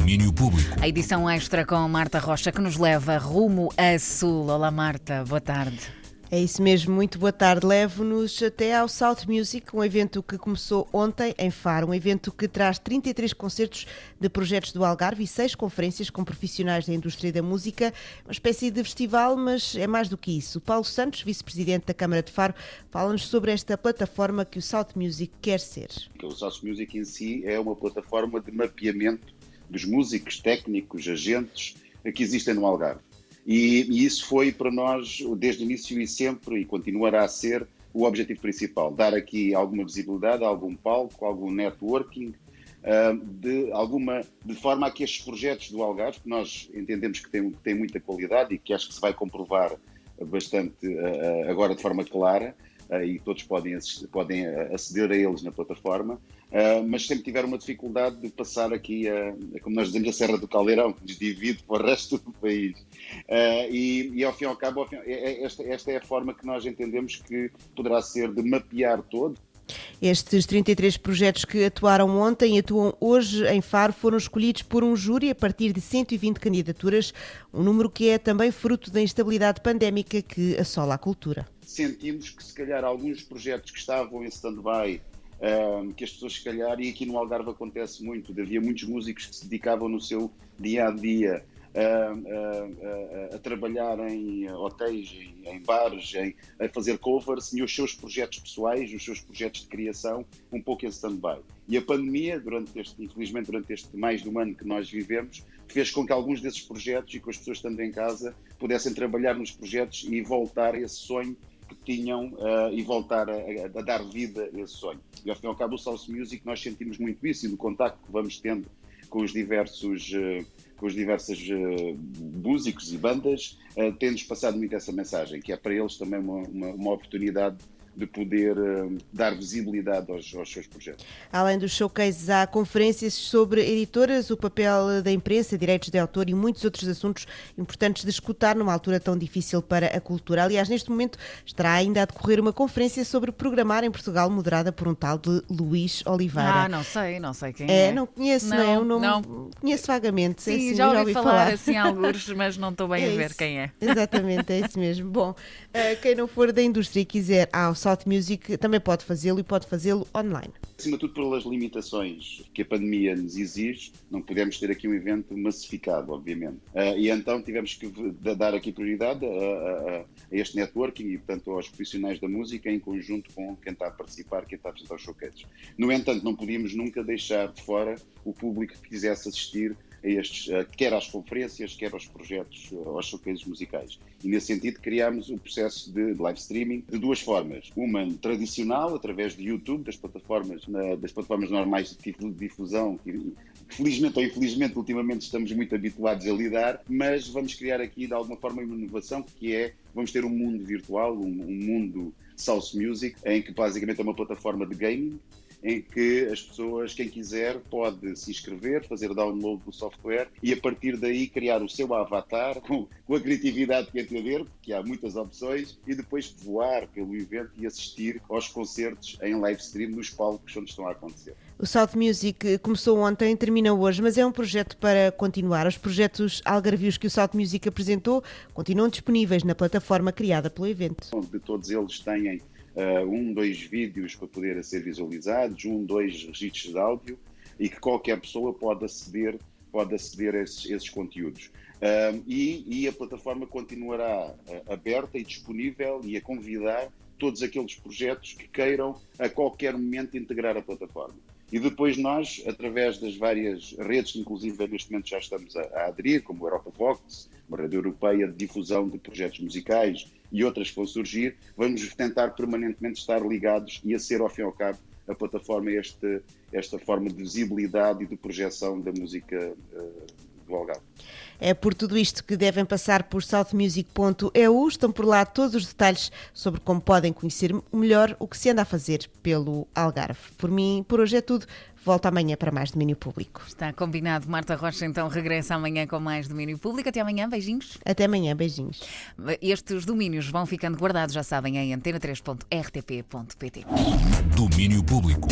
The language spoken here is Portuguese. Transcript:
Domínio Público. A edição extra com Marta Rocha que nos leva rumo a Sul. Olá Marta, boa tarde. É isso mesmo, muito boa tarde. Levo-nos até ao South Music, um evento que começou ontem em Faro, um evento que traz 33 concertos de projetos do Algarve e seis conferências com profissionais da indústria da música, uma espécie de festival, mas é mais do que isso. Paulo Santos, vice-presidente da Câmara de Faro, fala-nos sobre esta plataforma que o South Music quer ser. O South Music em si é uma plataforma de mapeamento dos músicos, técnicos, agentes que existem no Algarve. E, e, isso foi para nós, desde o início e sempre, e continuará a ser, o objetivo principal: dar aqui alguma visibilidade, algum palco, algum networking, uh, de, alguma, de forma a que estes projetos do Algarve, que nós entendemos que têm, que têm muita qualidade e que acho que se vai comprovar bastante uh, agora de forma clara, e todos podem, podem aceder a eles na plataforma, Uh, mas sempre tiveram uma dificuldade de passar aqui, a, como nós dizemos, a Serra do Caldeirão, que nos divide para o resto do país. E, e, ao fim e ao cabo, ao fim, é, é, esta, esta é a forma que nós entendemos que poderá ser de mapear todo. Estes 33 projetos que atuaram ontem e atuam hoje em Faro foram escolhidos por um júri a partir de 120 candidaturas, um número que é também fruto da instabilidade pandémica que assola a cultura. Sentimos que, se calhar, alguns projetos que estavam em stand-by que as pessoas, se calhar, e aqui no Algarve acontece muito, havia muitos músicos que se dedicavam no seu dia a dia a, a, a trabalhar em hotéis, em, em bares, em, a fazer covers e os seus projetos pessoais, os seus projetos de criação, um pouco em stand-by. E a pandemia, durante este, infelizmente, durante este mais de um ano que nós vivemos, fez com que alguns desses projetos e com as pessoas estando em casa pudessem trabalhar nos projetos e voltar esse sonho que tinham uh, e voltar a, a, dar vida a esse sonho. E ao fim e ao cabo, o South Music, nós sentimos muito isso e no contacto que vamos tendo com os diversos, uh, com os diversos uh, músicos e bandas, uh, tem-nos passado muito essa mensagem, que é para eles também uma, uma, uma oportunidade de poder uh, dar visibilidade aos, aos, seus projetos. Além dos showcases, há conferências sobre editoras, o papel da imprensa, direitos de autor e muitos outros assuntos importantes de escutar numa altura tão difícil para a cultura. Aliás, neste momento estará ainda a decorrer uma conferência sobre programar em Portugal, moderada por um tal de Luís Oliveira. Ah, não sei, não sei quem é. É, não conheço, não, não, não, não. conheço vagamente. Sim, assim, já, ouvi já ouvi falar, falar. assim alguns, mas não estou bem é a ver quem é. Exatamente, é isso mesmo. Bom, uh, quem não for da indústria e quiser ao South Music também pode fazê-lo e pode fazê-lo online. Acima de tudo, pelas limitações que a pandemia nos exige, não podemos ter aqui um evento massificado, obviamente. Uh, e então tivemos que dar aqui prioridade a, a, a, este networking e, portanto, aos profissionais da música em conjunto com quem está a participar, quem está a apresentar os showcases. No entanto, não podíamos nunca deixar de fora o público que quisesse assistir estes, quer às conferências, quer aos projetos, aos showcases musicais. E nesse sentido criámos o processo de live streaming de duas formas. Uma tradicional, através de YouTube, das plataformas, das plataformas normais de difusão, que felizmente ou infelizmente ultimamente estamos muito habituados a lidar, mas vamos criar aqui de alguma forma uma inovação que é, vamos ter um mundo virtual, um, um mundo South Music, em que basicamente é uma plataforma de gaming, em que as pessoas, quem quiser, pode se inscrever, fazer download do software e a partir daí criar o seu avatar com, com a criatividade que entender, porque há muitas opções, e depois voar pelo evento e assistir aos concertos em live stream nos palcos onde estão a acontecer. O South Music começou ontem, termina hoje, mas é um projeto para continuar. Os projetos algarvios que o South Music apresentou continuam disponíveis na plataforma criada pelo evento. De todos eles têm uh, um, dois vídeos para poder ser visualizados, um, dois registros de áudio e que qualquer pessoa pode aceder, pode aceder a esses, esses conteúdos. Uh, e, e, a plataforma continuará uh, aberta e disponível e a convidar todos aqueles projetos que queiram a qualquer momento integrar a plataforma. E depois nós, através das várias redes, inclusive neste momento já estamos a, a aderir, como o Europa Vox, uma rede europeia de difusão de projetos musicais e outras que vão surgir, vamos tentar permanentemente estar ligados e a ser, ao fim e ao cabo, a plataforma este, esta forma de visibilidade e de projeção da música uh, do Algarve. É por tudo isto que devem passar por southmusic.eu. Estão por lá todos os detalhes sobre como podem conhecer melhor o que se anda a fazer pelo Algarve. Por mim, por hoje é tudo. Volto amanhã para mais domínio público. Está combinado. Marta Rocha então regressa amanhã com mais domínio público. Até amanhã, beijinhos. Até amanhã, beijinhos. Estes domínios vão ficando guardados, já sabem, em antena3.rtp.pt. Domínio público.